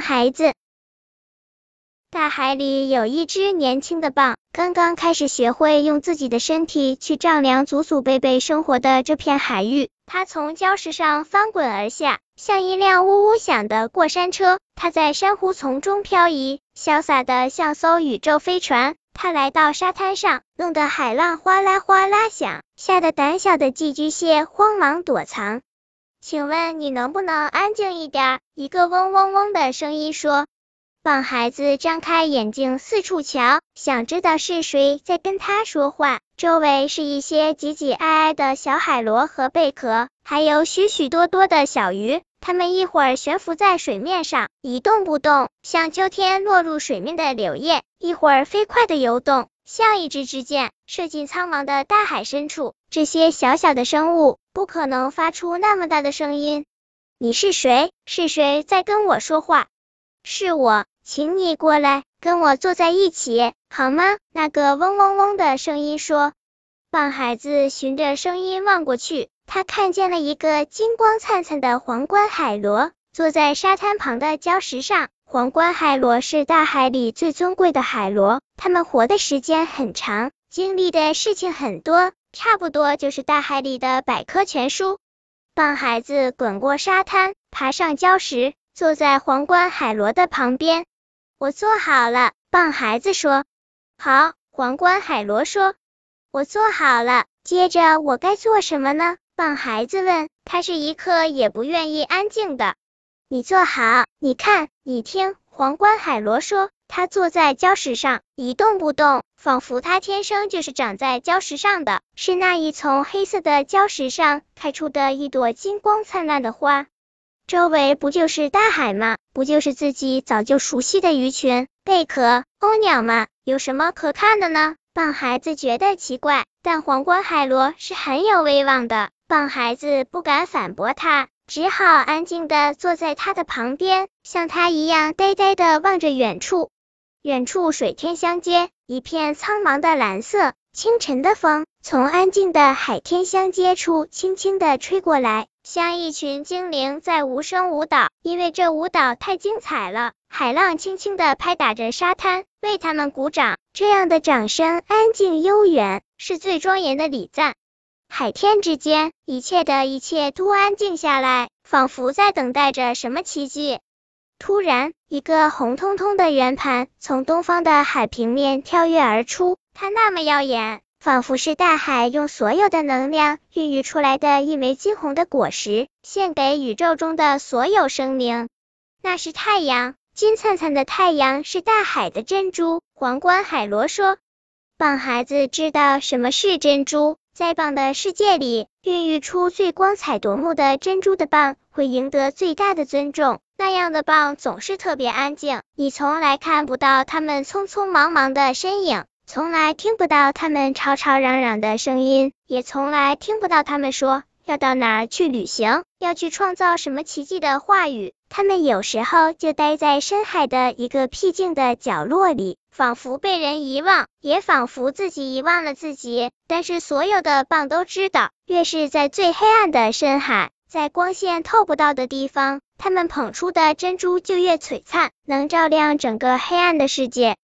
孩子。大海里有一只年轻的蚌，刚刚开始学会用自己的身体去丈量祖祖辈辈生活的这片海域。它从礁石上翻滚而下，像一辆呜呜响的过山车。它在珊瑚丛中漂移，潇洒的像艘宇宙飞船。它来到沙滩上，弄得海浪哗啦哗啦响，吓得胆小的寄居蟹慌忙躲藏。请问你能不能安静一点？一个嗡嗡嗡的声音说。棒孩子张开眼睛四处瞧，想知道是谁在跟他说话。周围是一些挤挤挨挨的小海螺和贝壳，还有许许多多的小鱼。它们一会儿悬浮在水面上，一动不动，像秋天落入水面的柳叶；一会儿飞快地游动，像一支支箭，射进苍茫的大海深处。这些小小的生物不可能发出那么大的声音。你是谁？是谁在跟我说话？是我。请你过来，跟我坐在一起，好吗？那个嗡嗡嗡的声音说。棒孩子循着声音望过去，他看见了一个金光灿灿的皇冠海螺，坐在沙滩旁的礁石上。皇冠海螺是大海里最尊贵的海螺，它们活的时间很长，经历的事情很多，差不多就是大海里的百科全书。棒孩子滚过沙滩，爬上礁石，坐在皇冠海螺的旁边。我做好了，棒孩子说。好，皇冠海螺说。我做好了，接着我该做什么呢？棒孩子问。他是一刻也不愿意安静的。你坐好，你看，你听，皇冠海螺说。他坐在礁石上，一动不动，仿佛他天生就是长在礁石上的，是那一丛黑色的礁石上开出的一朵金光灿烂的花。周围不就是大海吗？不就是自己早就熟悉的鱼群、贝壳、鸥鸟吗？有什么可看的呢？棒孩子觉得奇怪，但皇冠海螺是很有威望的，棒孩子不敢反驳他，只好安静的坐在他的旁边，像他一样呆呆的望着远处。远处水天相接，一片苍茫的蓝色。清晨的风从安静的海天相接处轻轻的吹过来，像一群精灵在无声舞蹈。因为这舞蹈太精彩了，海浪轻轻的拍打着沙滩，为他们鼓掌。这样的掌声安静悠远，是最庄严的礼赞。海天之间，一切的一切都安静下来，仿佛在等待着什么奇迹。突然，一个红彤彤的圆盘从东方的海平面跳跃而出。它那么耀眼，仿佛是大海用所有的能量孕育出来的一枚金红的果实，献给宇宙中的所有生灵。那是太阳，金灿灿的太阳是大海的珍珠。皇冠海螺说：“棒孩子知道什么是珍珠，在棒的世界里，孕育出最光彩夺目的珍珠的棒会赢得最大的尊重。那样的棒总是特别安静，你从来看不到它们匆匆忙忙的身影。”从来听不到他们吵吵嚷嚷的声音，也从来听不到他们说要到哪儿去旅行，要去创造什么奇迹的话语。他们有时候就待在深海的一个僻静的角落里，仿佛被人遗忘，也仿佛自己遗忘了自己。但是所有的蚌都知道，越是在最黑暗的深海，在光线透不到的地方，他们捧出的珍珠就越璀璨，能照亮整个黑暗的世界。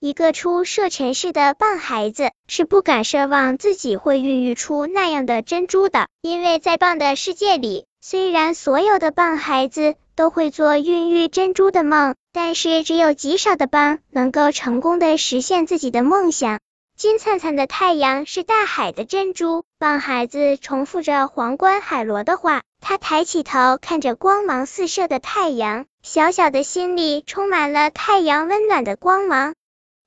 一个初涉尘世的棒孩子是不敢奢望自己会孕育出那样的珍珠的，因为在棒的世界里，虽然所有的棒孩子都会做孕育珍珠的梦，但是只有极少的棒能够成功的实现自己的梦想。金灿灿的太阳是大海的珍珠，棒孩子重复着皇冠海螺的话，他抬起头看着光芒四射的太阳，小小的心里充满了太阳温暖的光芒。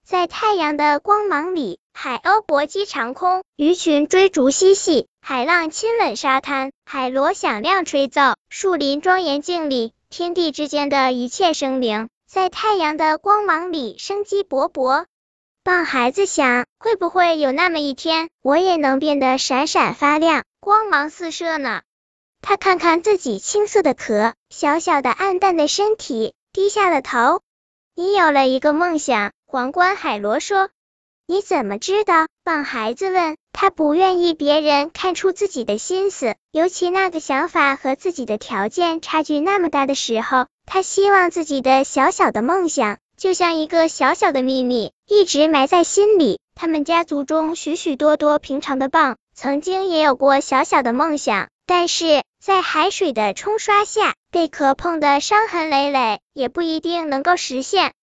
在太阳的光芒里，海鸥搏击长空，鱼群追逐嬉戏，海浪亲吻沙滩，海螺响亮吹奏，树林庄严敬礼，天地之间的一切生灵，在太阳的光芒里生机勃勃。棒孩子想，会不会有那么一天，我也能变得闪闪发亮，光芒四射呢？他看看自己青色的壳，小小的暗淡的身体，低下了头。你有了一个梦想。皇冠海螺说：“你怎么知道？”棒孩子问。他不愿意别人看出自己的心思，尤其那个想法和自己的条件差距那么大的时候。他希望自己的小小的梦想，就像一个小小的秘密，一直埋在心里。他们家族中许许多多平常的蚌，曾经也有过小小的梦想，但是在海水的冲刷下，贝壳碰得伤痕累累，也不一定能够实现。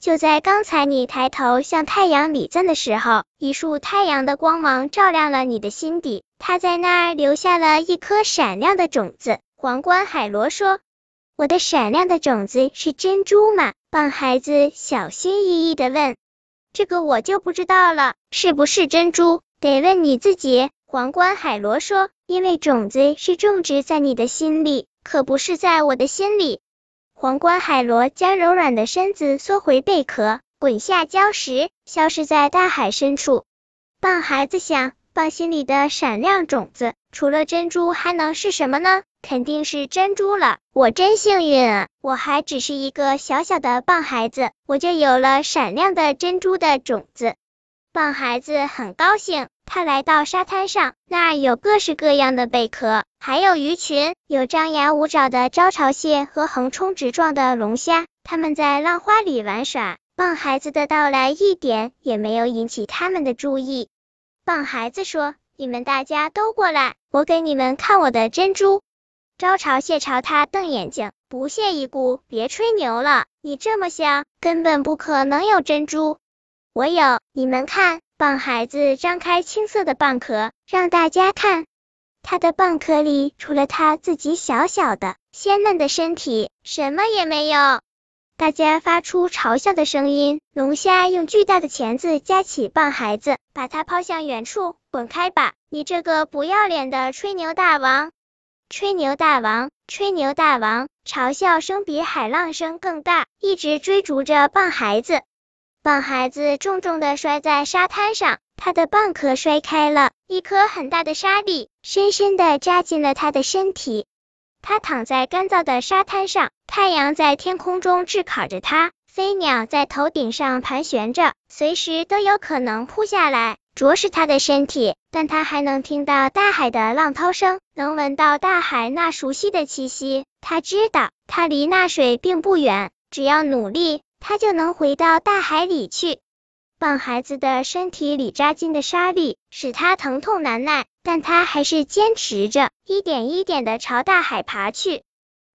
就在刚才你抬头向太阳礼赞的时候，一束太阳的光芒照亮了你的心底，它在那儿留下了一颗闪亮的种子。皇冠海螺说：“我的闪亮的种子是珍珠吗？”棒孩子小心翼翼的问：“这个我就不知道了，是不是珍珠？得问你自己。”皇冠海螺说：“因为种子是种植在你的心里，可不是在我的心里。”皇冠海螺将柔软的身子缩回贝壳，滚下礁石，消失在大海深处。棒孩子想，棒心里的闪亮种子，除了珍珠还能是什么呢？肯定是珍珠了。我真幸运啊！我还只是一个小小的棒孩子，我就有了闪亮的珍珠的种子。棒孩子很高兴。他来到沙滩上，那儿有各式各样的贝壳，还有鱼群，有张牙舞爪的招潮蟹和横冲直撞的龙虾，他们在浪花里玩耍。棒孩子的到来一点也没有引起他们的注意。棒孩子说：“你们大家都过来，我给你们看我的珍珠。”招潮蟹朝他瞪眼睛，不屑一顾：“别吹牛了，你这么小，根本不可能有珍珠。我有，你们看。”蚌孩子张开青色的蚌壳，让大家看，它的蚌壳里除了它自己小小的鲜嫩的身体，什么也没有。大家发出嘲笑的声音。龙虾用巨大的钳子夹起蚌孩子，把它抛向远处。滚开吧，你这个不要脸的吹牛大王！吹牛大王，吹牛大王！嘲笑声比海浪声更大，一直追逐着蚌孩子。蚌孩子重重的摔在沙滩上，他的蚌壳摔开了，一颗很大的沙粒深深的扎进了他的身体。他躺在干燥的沙滩上，太阳在天空中炙烤着他，飞鸟在头顶上盘旋着，随时都有可能扑下来啄食他的身体。但他还能听到大海的浪涛声，能闻到大海那熟悉的气息。他知道他离那水并不远，只要努力。他就能回到大海里去。棒孩子的身体里扎进的沙粒使他疼痛难耐，但他还是坚持着，一点一点的朝大海爬去。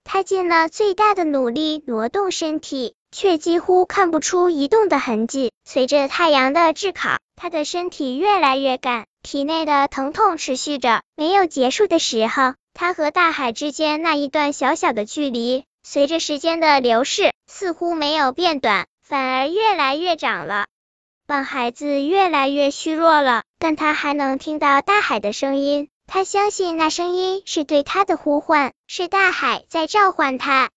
他尽了最大的努力挪动身体，却几乎看不出移动的痕迹。随着太阳的炙烤，他的身体越来越干，体内的疼痛持续着，没有结束的时候。他和大海之间那一段小小的距离。随着时间的流逝，似乎没有变短，反而越来越长了。棒孩子越来越虚弱了，但他还能听到大海的声音。他相信那声音是对他的呼唤，是大海在召唤他。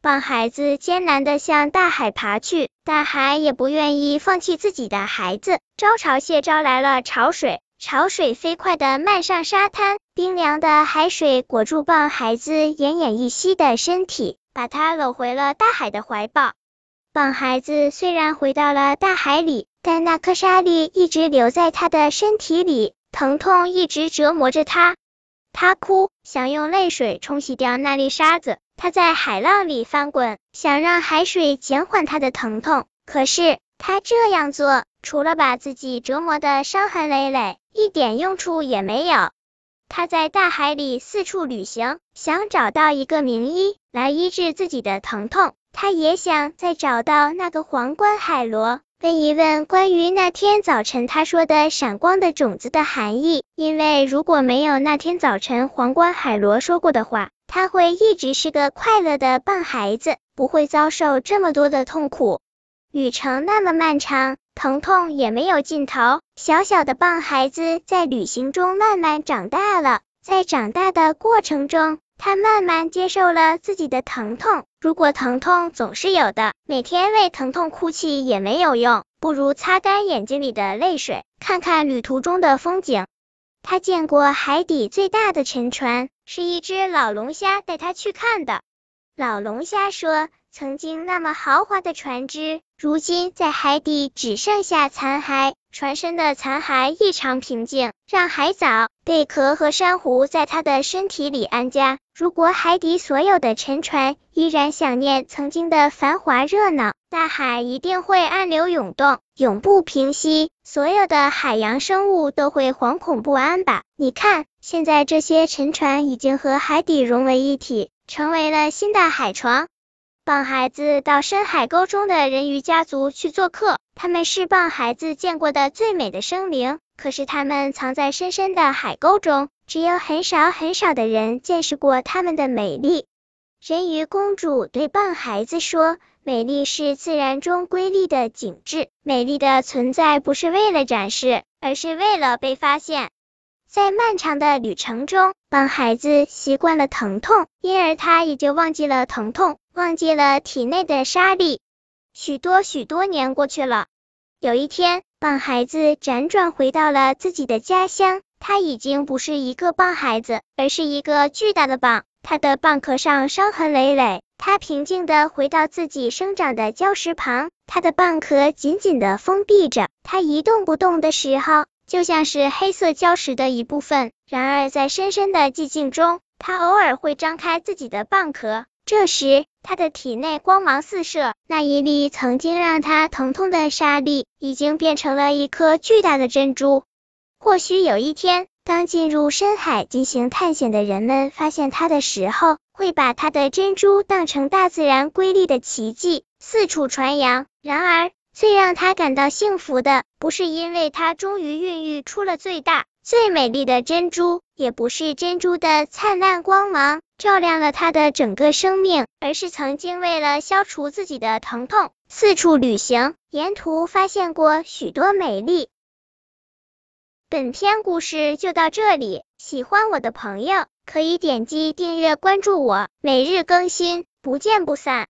棒孩子艰难的向大海爬去，大海也不愿意放弃自己的孩子。招潮蟹招来了潮水，潮水飞快的漫上沙滩，冰凉的海水裹住棒孩子奄奄一息的身体。把他搂回了大海的怀抱。棒孩子虽然回到了大海里，但那颗沙粒一直留在他的身体里，疼痛一直折磨着他。他哭，想用泪水冲洗掉那粒沙子。他在海浪里翻滚，想让海水减缓他的疼痛。可是他这样做，除了把自己折磨的伤痕累累，一点用处也没有。他在大海里四处旅行，想找到一个名医来医治自己的疼痛。他也想再找到那个皇冠海螺，问一问关于那天早晨他说的闪光的种子的含义。因为如果没有那天早晨皇冠海螺说过的话，他会一直是个快乐的棒孩子，不会遭受这么多的痛苦。旅程那么漫长。疼痛也没有尽头。小小的棒孩子在旅行中慢慢长大了，在长大的过程中，他慢慢接受了自己的疼痛。如果疼痛总是有的，每天为疼痛哭泣也没有用，不如擦干眼睛里的泪水，看看旅途中的风景。他见过海底最大的沉船，是一只老龙虾带他去看的。老龙虾说。曾经那么豪华的船只，如今在海底只剩下残骸，船身的残骸异常平静，让海藻、贝壳和珊瑚在它的身体里安家。如果海底所有的沉船依然想念曾经的繁华热闹，大海一定会暗流涌动，永不平息。所有的海洋生物都会惶恐不安吧？你看，现在这些沉船已经和海底融为一体，成为了新的海床。棒孩子到深海沟中的人鱼家族去做客，他们是棒孩子见过的最美的生灵。可是他们藏在深深的海沟中，只有很少很少的人见识过他们的美丽。人鱼公主对棒孩子说：“美丽是自然中瑰丽的景致，美丽的存在不是为了展示，而是为了被发现。”在漫长的旅程中，帮孩子习惯了疼痛，因而他也就忘记了疼痛，忘记了体内的沙粒。许多许多年过去了，有一天，棒孩子辗转回到了自己的家乡。他已经不是一个棒孩子，而是一个巨大的蚌。他的蚌壳上伤痕累累。他平静的回到自己生长的礁石旁，他的蚌壳紧紧的封闭着。他一动不动的时候。就像是黑色礁石的一部分。然而，在深深的寂静中，它偶尔会张开自己的蚌壳。这时，它的体内光芒四射，那一粒曾经让它疼痛的沙粒，已经变成了一颗巨大的珍珠。或许有一天，当进入深海进行探险的人们发现它的时候，会把它的珍珠当成大自然瑰丽的奇迹，四处传扬。然而，最让他感到幸福的，不是因为他终于孕育出了最大、最美丽的珍珠，也不是珍珠的灿烂光芒照亮了他的整个生命，而是曾经为了消除自己的疼痛，四处旅行，沿途发现过许多美丽。本篇故事就到这里，喜欢我的朋友可以点击订阅关注我，每日更新，不见不散。